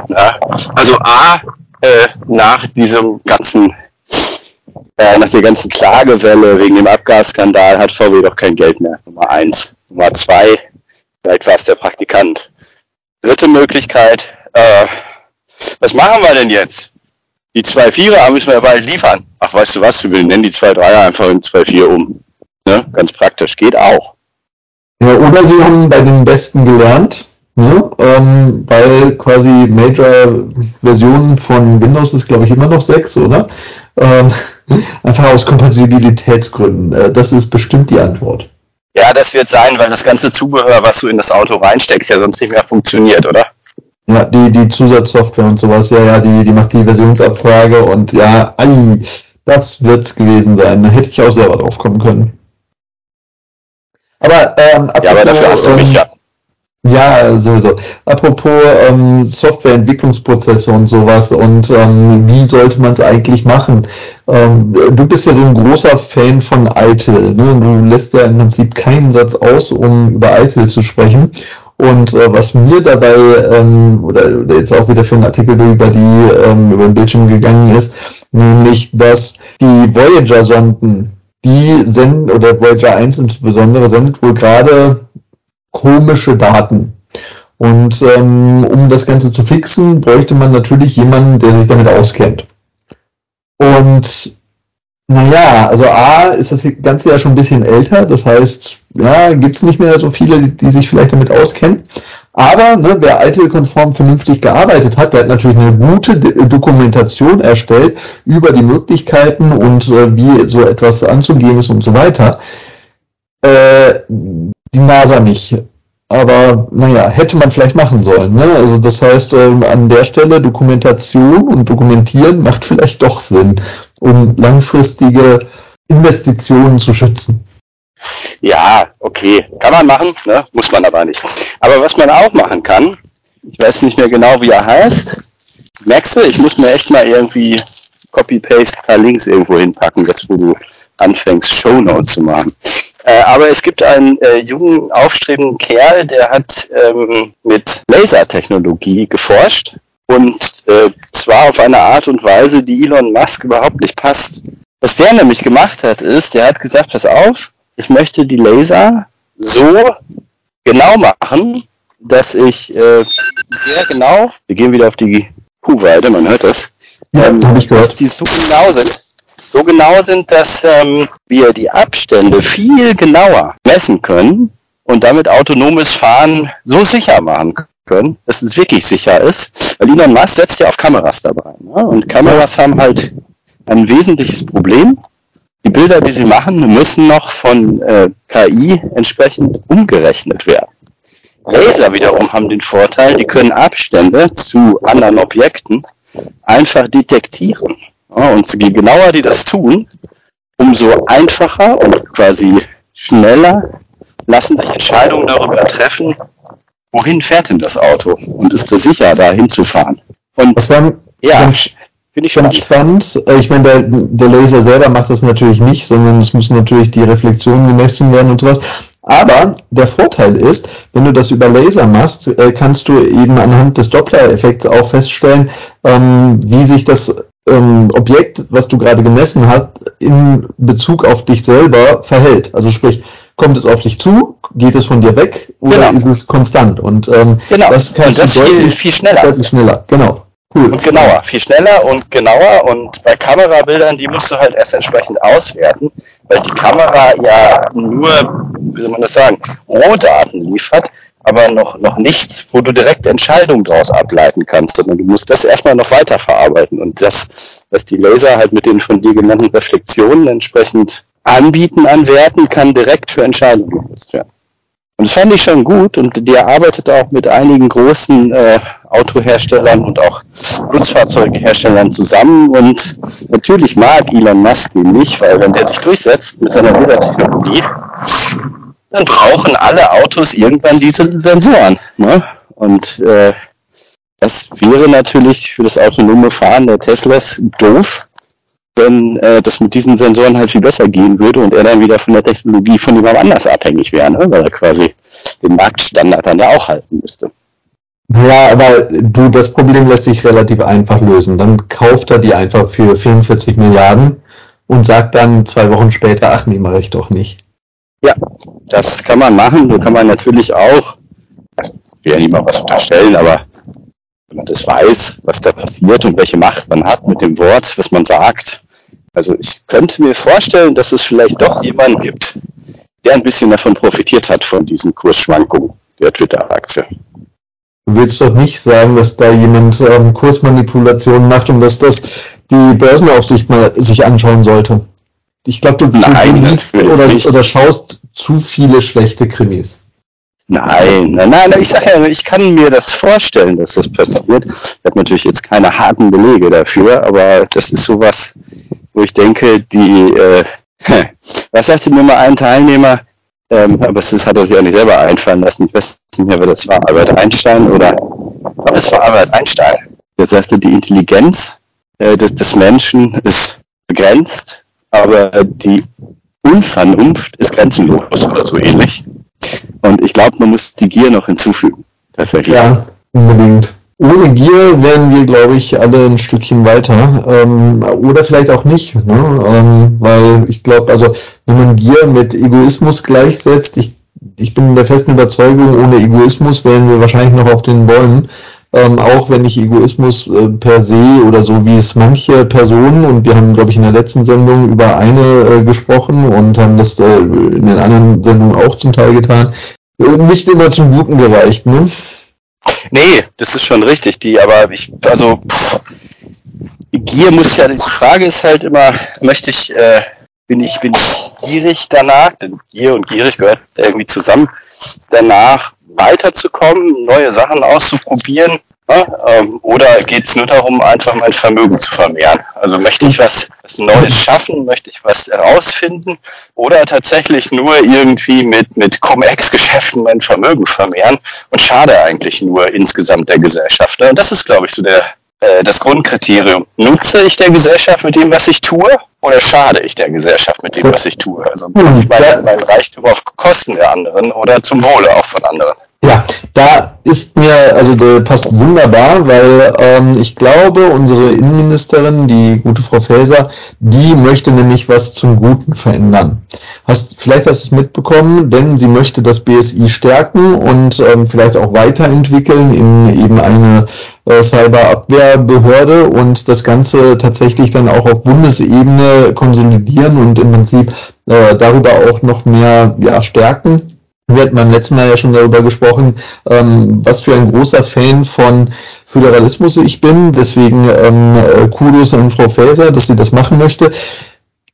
Ja? Also A, äh, nach diesem ganzen, äh, nach der ganzen Klagewelle wegen dem Abgasskandal hat VW doch kein Geld mehr. Nummer eins. Nummer zwei, vielleicht war es der Praktikant. Dritte Möglichkeit, äh, was machen wir denn jetzt? Die 2.4er müssen wir ja bald liefern. Ach, weißt du was, wir nennen die 2.3er einfach in 2.4 um. Ne? Ganz praktisch, geht auch. Ja, oder sie haben bei den Besten gelernt Ne? Ähm, weil quasi Major-Versionen von Windows ist, glaube ich, immer noch 6, oder? Ähm, einfach aus Kompatibilitätsgründen. Äh, das ist bestimmt die Antwort. Ja, das wird sein, weil das ganze Zubehör, was du in das Auto reinsteckst, ja sonst nicht mehr funktioniert, oder? Ja, die, die Zusatzsoftware und sowas, ja, ja, die, die macht die Versionsabfrage und ja, ai, das wird's gewesen sein. Da hätte ich auch selber drauf kommen können. Aber, ähm, ja, aber dafür hast du mich ähm, ja. Ja, sowieso. Apropos ähm, Softwareentwicklungsprozesse und sowas und ähm, wie sollte man es eigentlich machen? Ähm, du bist ja so ein großer Fan von ITIL. Ne? Du lässt ja im Prinzip keinen Satz aus, um über ITIL zu sprechen. Und äh, was mir dabei, ähm, oder, oder jetzt auch wieder für einen Artikel über die ähm, über den Bildschirm gegangen ist, nämlich, dass die Voyager-Sonden, die senden, oder Voyager 1 insbesondere, sendet wohl gerade komische Daten. Und ähm, um das Ganze zu fixen, bräuchte man natürlich jemanden, der sich damit auskennt. Und naja, also A ist das Ganze ja schon ein bisschen älter, das heißt, ja, gibt es nicht mehr so viele, die, die, sich vielleicht damit auskennen. Aber ne, wer ITIL-konform vernünftig gearbeitet hat, der hat natürlich eine gute Dokumentation erstellt über die Möglichkeiten und äh, wie so etwas anzugehen ist und so weiter. Äh, die NASA nicht. Aber naja, hätte man vielleicht machen sollen. Ne? Also das heißt, ähm, an der Stelle Dokumentation und Dokumentieren macht vielleicht doch Sinn, um langfristige Investitionen zu schützen. Ja, okay, kann man machen, ne? muss man aber nicht. Aber was man auch machen kann, ich weiß nicht mehr genau, wie er heißt, Maxe, ich muss mir echt mal irgendwie Copy-Paste ein paar Links irgendwo hinpacken, das wo du anfängst, Shownotes zu machen. Äh, aber es gibt einen äh, jungen, aufstrebenden Kerl, der hat ähm, mit Lasertechnologie geforscht und äh, zwar auf eine Art und Weise, die Elon Musk überhaupt nicht passt. Was der nämlich gemacht hat, ist, der hat gesagt, pass auf, ich möchte die Laser so genau machen, dass ich äh, sehr genau, wir gehen wieder auf die Kuhweide, man hört das, ja, ähm, ich gehört. dass die so genau sind, so genau sind, dass ähm, wir die Abstände viel genauer messen können und damit autonomes Fahren so sicher machen können, dass es wirklich sicher ist. Weil Elon Musk setzt ja auf Kameras dabei. Ne? Und Kameras haben halt ein wesentliches Problem. Die Bilder, die sie machen, müssen noch von äh, KI entsprechend umgerechnet werden. Laser wiederum haben den Vorteil, die können Abstände zu anderen Objekten einfach detektieren. Und je genauer die das tun, umso einfacher und quasi schneller lassen sich Entscheidungen darüber treffen, wohin fährt denn das Auto und ist es sicher, da hinzufahren. Und das war, ja, finde ich spannend. spannend. Äh, ich meine, der, der Laser selber macht das natürlich nicht, sondern es müssen natürlich die Reflexionen gemessen werden und sowas. Aber der Vorteil ist, wenn du das über Laser machst, äh, kannst du eben anhand des Doppler-Effekts auch feststellen, ähm, wie sich das ähm, Objekt, was du gerade gemessen hast, in Bezug auf dich selber verhält. Also sprich, kommt es auf dich zu, geht es von dir weg oder genau. ist es konstant? Und ähm, genau. das kannst Und das deutlich, viel, viel schneller. deutlich schneller. Genau. Cool. Und genauer, viel schneller und genauer. Und bei Kamerabildern, die musst du halt erst entsprechend auswerten, weil die Kamera ja nur, wie soll man das sagen, Rohdaten liefert, aber noch, noch nichts, wo du direkt Entscheidungen daraus ableiten kannst, sondern du musst das erstmal noch weiterverarbeiten. Und das, was die Laser halt mit den von dir genannten Reflexionen entsprechend anbieten an Werten, kann direkt für Entscheidungen genutzt werden. Und das fand ich schon gut und die arbeitet auch mit einigen großen äh, Autoherstellern und auch Nutzfahrzeugherstellern zusammen und natürlich mag Elon Musk ihn nicht, weil wenn der sich durchsetzt mit seiner Lasertechnologie, dann brauchen alle Autos irgendwann diese Sensoren. Ne? Und äh, das wäre natürlich für das autonome Fahren der Teslas doof, wenn äh, das mit diesen Sensoren halt viel besser gehen würde und er dann wieder von der Technologie von jemand anders abhängig wäre, ne? weil er quasi den Marktstandard dann ja auch halten müsste. Ja, aber du, das Problem lässt sich relativ einfach lösen. Dann kauft er die einfach für 44 Milliarden und sagt dann zwei Wochen später, ach nee, mache ich doch nicht. Ja, das kann man machen. So kann man natürlich auch, ich will ja nicht mal was unterstellen, aber wenn man das weiß, was da passiert und welche Macht man hat mit dem Wort, was man sagt, also ich könnte mir vorstellen, dass es vielleicht doch jemanden gibt, der ein bisschen davon profitiert hat, von diesen Kursschwankungen der Twitter-Aktie. Du willst doch nicht sagen, dass da jemand ähm, Kursmanipulationen macht und dass das die Börsenaufsicht mal sich anschauen sollte. Ich glaube, du, nein, du liest oder, oder schaust zu viele schlechte Krimis. Nein, nein, nein, ich sage ja, ich kann mir das vorstellen, dass das passiert. Ich habe natürlich jetzt keine harten Belege dafür, aber das ist sowas, wo ich denke, die, äh, was sagte mir mal ein Teilnehmer, ähm, aber das hat er sich auch nicht selber einfallen lassen, ich weiß nicht mehr, wer das war, Albert Einstein oder, aber es war Albert Einstein, der sagte, die Intelligenz äh, des, des Menschen ist begrenzt, aber die Unvernunft ist grenzenlos oder so ähnlich. Und ich glaube, man muss die Gier noch hinzufügen. Tatsächlich. Ja, unbedingt. Ohne Gier wären wir, glaube ich, alle ein Stückchen weiter. Ähm, oder vielleicht auch nicht. Ne? Ähm, weil ich glaube, also wenn man Gier mit Egoismus gleichsetzt, ich, ich bin der festen Überzeugung, ohne Egoismus wären wir wahrscheinlich noch auf den Bäumen. Ähm, auch wenn ich Egoismus äh, per se oder so wie es manche Personen, und wir haben, glaube ich, in der letzten Sendung über eine äh, gesprochen und haben das äh, in den anderen Sendungen auch zum Teil getan, nicht immer zum Guten gereicht, ne? Nee, das ist schon richtig, die, aber ich, also, pff, Gier muss ja, die Frage ist halt immer, möchte ich, äh, bin ich, bin ich gierig danach, denn Gier und gierig gehört irgendwie zusammen, danach weiterzukommen, neue Sachen auszuprobieren? Ja, ähm, oder geht es nur darum, einfach mein Vermögen zu vermehren? Also möchte ich was, was Neues schaffen, möchte ich was herausfinden oder tatsächlich nur irgendwie mit, mit Cum-Ex-Geschäften mein Vermögen vermehren und schade eigentlich nur insgesamt der Gesellschaft. Und das ist, glaube ich, so der, das Grundkriterium. Nutze ich der Gesellschaft mit dem, was ich tue, oder schade ich der Gesellschaft mit dem, was ich tue? Also hm, ich mein Reichtum auf Kosten der anderen oder zum Wohle auch von anderen. Ja, da ist mir, also der passt wunderbar, weil ähm, ich glaube, unsere Innenministerin, die gute Frau Faeser, die möchte nämlich was zum Guten verändern. Hast, vielleicht hast du es mitbekommen, denn sie möchte das BSI stärken und ähm, vielleicht auch weiterentwickeln in eben eine äh, Cyberabwehrbehörde und das Ganze tatsächlich dann auch auf Bundesebene konsolidieren und im Prinzip äh, darüber auch noch mehr ja, stärken wir hatten beim letzten Mal ja schon darüber gesprochen, ähm, was für ein großer Fan von Föderalismus ich bin. Deswegen ähm, äh, Kudos an Frau Faeser, dass sie das machen möchte.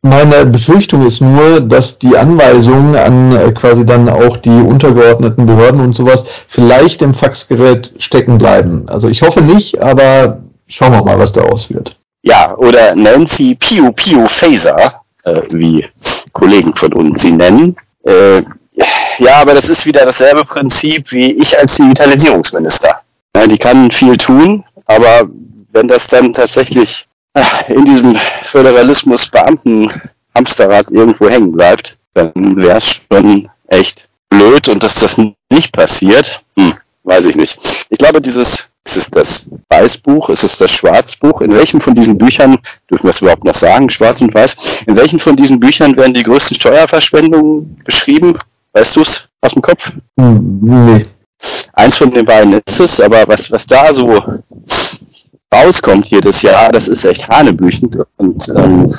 Meine Befürchtung ist nur, dass die Anweisungen an äh, quasi dann auch die untergeordneten Behörden und sowas vielleicht im Faxgerät stecken bleiben. Also ich hoffe nicht, aber schauen wir mal, was daraus wird. Ja, oder Nancy Pio Pio Faeser, äh, wie Kollegen von uns sie nennen, äh, ja, aber das ist wieder dasselbe Prinzip wie ich als Digitalisierungsminister. Ja, die kann viel tun, aber wenn das dann tatsächlich in diesem Föderalismus Beamten Hamsterrad irgendwo hängen bleibt, dann wäre es schon echt blöd und dass das nicht passiert, hm, weiß ich nicht. Ich glaube, dieses ist es das Weißbuch? Ist es das Schwarzbuch? In welchem von diesen Büchern, dürfen wir es überhaupt noch sagen, Schwarz und Weiß, in welchen von diesen Büchern werden die größten Steuerverschwendungen beschrieben? Weißt du es aus dem Kopf? Hm, nee. Eins von den beiden ist es, aber was, was da so rauskommt jedes Jahr, das ist echt hanebüchend und ähm,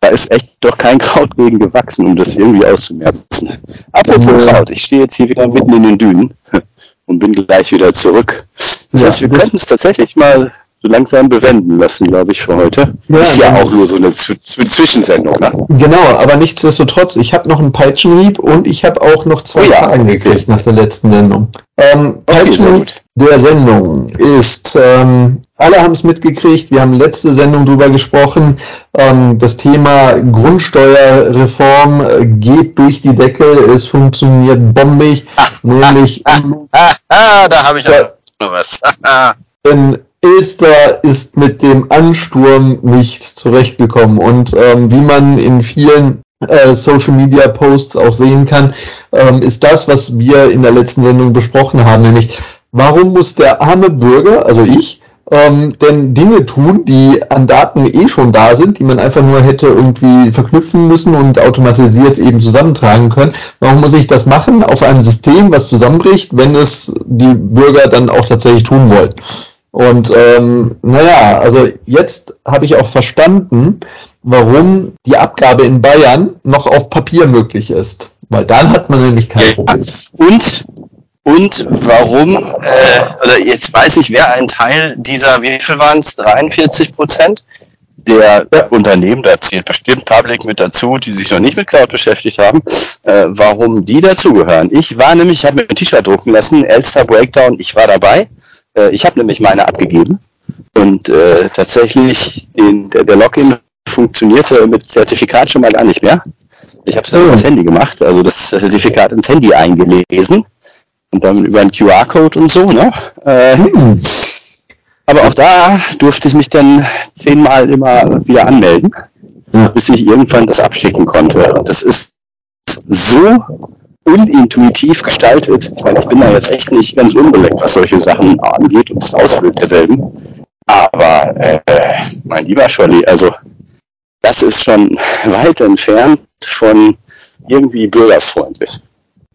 da ist echt doch kein Kraut gegen gewachsen, um das irgendwie auszumerzen. Apropos Kraut, ich stehe jetzt hier wieder mitten in den Dünen und bin gleich wieder zurück. Das heißt, wir könnten es tatsächlich mal so langsam bewenden lassen, glaube ich, für heute. Ja, ist ja auch nur so eine Z Zwischensendung, ne? Genau, aber nichtsdestotrotz, ich habe noch einen Peitschenhieb und ich habe auch noch zwei oh ja, Fragen gekriegt nach der letzten Sendung. Ähm, Peitschenhieb okay, der Sendung ist, ähm, alle haben es mitgekriegt, wir haben letzte Sendung drüber gesprochen, ähm, das Thema Grundsteuerreform äh, geht durch die Decke, es funktioniert bombig, nämlich... da habe ich ja noch was. denn Ilster ist mit dem Ansturm nicht zurechtgekommen und ähm, wie man in vielen äh, Social Media Posts auch sehen kann, ähm, ist das, was wir in der letzten Sendung besprochen haben, nämlich warum muss der arme Bürger, also ich, ähm, denn Dinge tun, die an Daten eh schon da sind, die man einfach nur hätte irgendwie verknüpfen müssen und automatisiert eben zusammentragen können. Warum muss ich das machen auf einem System, was zusammenbricht, wenn es die Bürger dann auch tatsächlich tun wollen? Und ähm, naja, also jetzt habe ich auch verstanden, warum die Abgabe in Bayern noch auf Papier möglich ist. Weil dann hat man nämlich kein Problem. Und, und warum, äh, oder jetzt weiß ich, wer ein Teil dieser, wie viel waren es, 43 Prozent der ja. Unternehmen, da zählt bestimmt Public mit dazu, die sich noch nicht mit Cloud beschäftigt haben, äh, warum die dazugehören. Ich war nämlich, ich habe mir ein T-Shirt drucken lassen, Elster Breakdown, ich war dabei äh, ich habe nämlich meine abgegeben und äh, tatsächlich den, der, der Login funktionierte mit Zertifikat schon mal gar nicht mehr. Ich habe es dann oh. übers Handy gemacht, also das Zertifikat ins Handy eingelesen und dann über einen QR-Code und so. Ne? Äh, hm. Aber auch da durfte ich mich dann zehnmal immer wieder anmelden, ja. bis ich irgendwann das abschicken konnte. Und das ist so unintuitiv gestaltet. Ich meine, ich bin da jetzt echt nicht ganz unbeleckt, was solche Sachen angeht und das Ausfüllen derselben. Aber äh, mein lieber Scholli, also das ist schon weit entfernt von irgendwie bürgerfreundlich.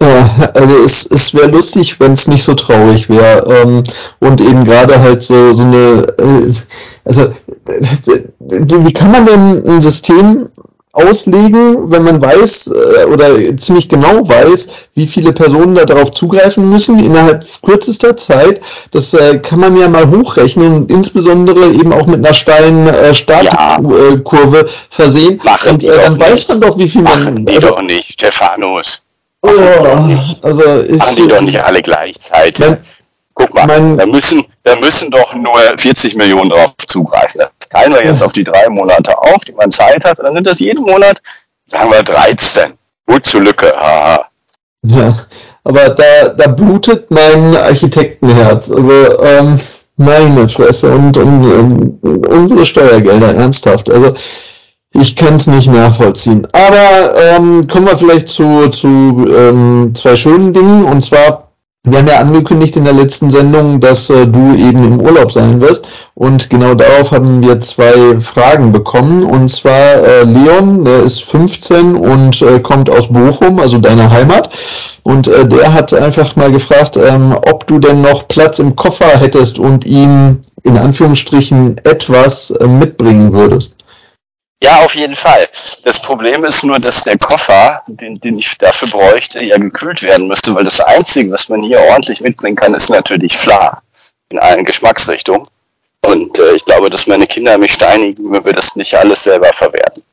Ja, also es, es wäre lustig, wenn es nicht so traurig wäre. Ähm, und eben gerade halt so, so eine, äh, also wie kann man denn ein System auslegen, wenn man weiß äh, oder ziemlich genau weiß, wie viele Personen da darauf zugreifen müssen innerhalb kürzester Zeit. Das äh, kann man ja mal hochrechnen und insbesondere eben auch mit einer steilen äh, Startkurve ja. versehen. Machen und äh, dann weiß man doch, wie viel man. Machen die also, doch nicht, Stephanus. Oh, also ist, machen die doch nicht alle gleichzeitig. Guck mal, da müssen, da müssen doch nur 40 Millionen drauf zugreifen. Das teilen wir jetzt auf die drei Monate auf, die man Zeit hat. Und dann sind das jeden Monat, sagen wir 13. Gut zur Lücke. Aha. Ja, aber da, da blutet mein Architektenherz. Also, ähm, meine Fresse und, und, und unsere Steuergelder, ernsthaft. Also, ich kann es nicht nachvollziehen. Aber ähm, kommen wir vielleicht zu, zu ähm, zwei schönen Dingen. Und zwar wir haben ja angekündigt in der letzten Sendung, dass äh, du eben im Urlaub sein wirst. Und genau darauf haben wir zwei Fragen bekommen. Und zwar äh, Leon, der ist 15 und äh, kommt aus Bochum, also deiner Heimat. Und äh, der hat einfach mal gefragt, ähm, ob du denn noch Platz im Koffer hättest und ihm in Anführungsstrichen etwas äh, mitbringen würdest. Ja, auf jeden Fall. Das Problem ist nur, dass der Koffer, den, den ich dafür bräuchte, ja gekühlt werden müsste, weil das Einzige, was man hier ordentlich mitbringen kann, ist natürlich Fla in allen Geschmacksrichtungen. Und äh, ich glaube, dass meine Kinder mich steinigen, wenn wir das nicht alles selber verwerten.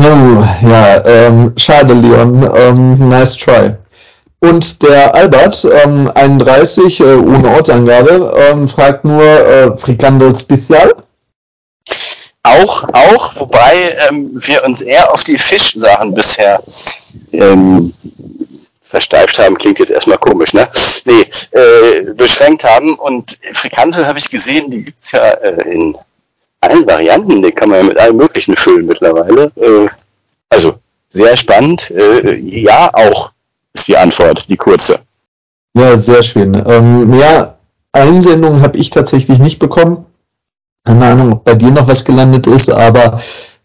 Oh, ja, ähm, schade, Leon. Ähm, nice try. Und der Albert, ähm, 31, äh, ohne Ortsangabe, ähm, fragt nur äh, Frikandel Spezial. Auch, auch, wobei ähm, wir uns eher auf die Fischsachen bisher ähm, versteift haben, klingt jetzt erstmal komisch, ne? Nee, äh, beschränkt haben. Und Frikantel habe ich gesehen, die gibt's ja äh, in allen Varianten, die kann man ja mit allem möglichen füllen mittlerweile. Äh, also sehr spannend. Äh, ja, auch ist die Antwort, die kurze. Ja, sehr schön. Ähm, mehr Einsendungen habe ich tatsächlich nicht bekommen. Keine Ahnung, ob bei dir noch was gelandet ist, aber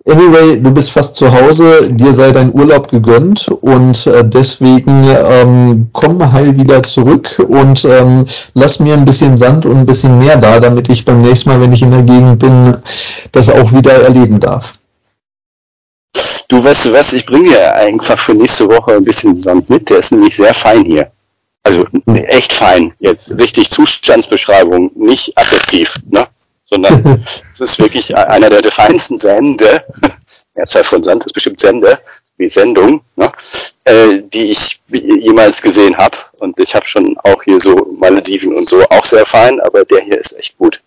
Anyway, du bist fast zu Hause, dir sei dein Urlaub gegönnt. Und äh, deswegen ähm, komm heil wieder zurück. Und ähm, lass mir ein bisschen Sand und ein bisschen mehr da, damit ich beim nächsten Mal, wenn ich in der Gegend bin, das auch wieder erleben darf. Du weißt du was, ich bringe dir einfach für nächste Woche ein bisschen Sand mit, der ist nämlich sehr fein hier. Also echt fein, jetzt richtig Zustandsbeschreibung, nicht adjektiv, ne? Sondern es ist wirklich einer der feinsten Sende, Mehrzahl von Sand ist bestimmt Sende, wie Sendung, ne, äh, die ich jemals gesehen habe. Und ich habe schon auch hier so Malediven und so auch sehr fein, aber der hier ist echt gut.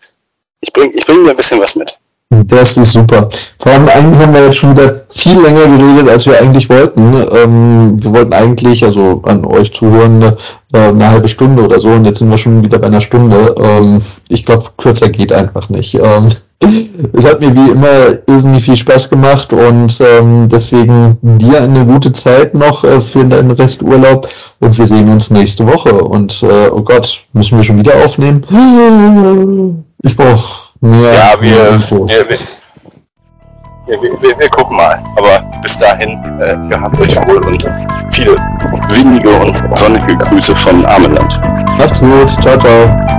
Ich bringe ich bring mir ein bisschen was mit. Das ist super. Vor allem eigentlich haben wir jetzt schon wieder viel länger geredet, als wir eigentlich wollten. Ähm, wir wollten eigentlich, also an euch zuhören, äh, eine halbe Stunde oder so und jetzt sind wir schon wieder bei einer Stunde. Ähm, ich glaube, kürzer geht einfach nicht. Ähm, es hat mir wie immer irrsinnig viel Spaß gemacht und ähm, deswegen dir eine gute Zeit noch äh, für deinen Resturlaub und wir sehen uns nächste Woche. Und äh, oh Gott, müssen wir schon wieder aufnehmen? Ich brauche mehr, ja, wir, mehr Infos. Wir, wir, wir, wir, gucken mal. Aber bis dahin, äh, gehabt euch wohl und viele windige und sonnige Grüße von Armenland. Macht's gut. Ciao, ciao.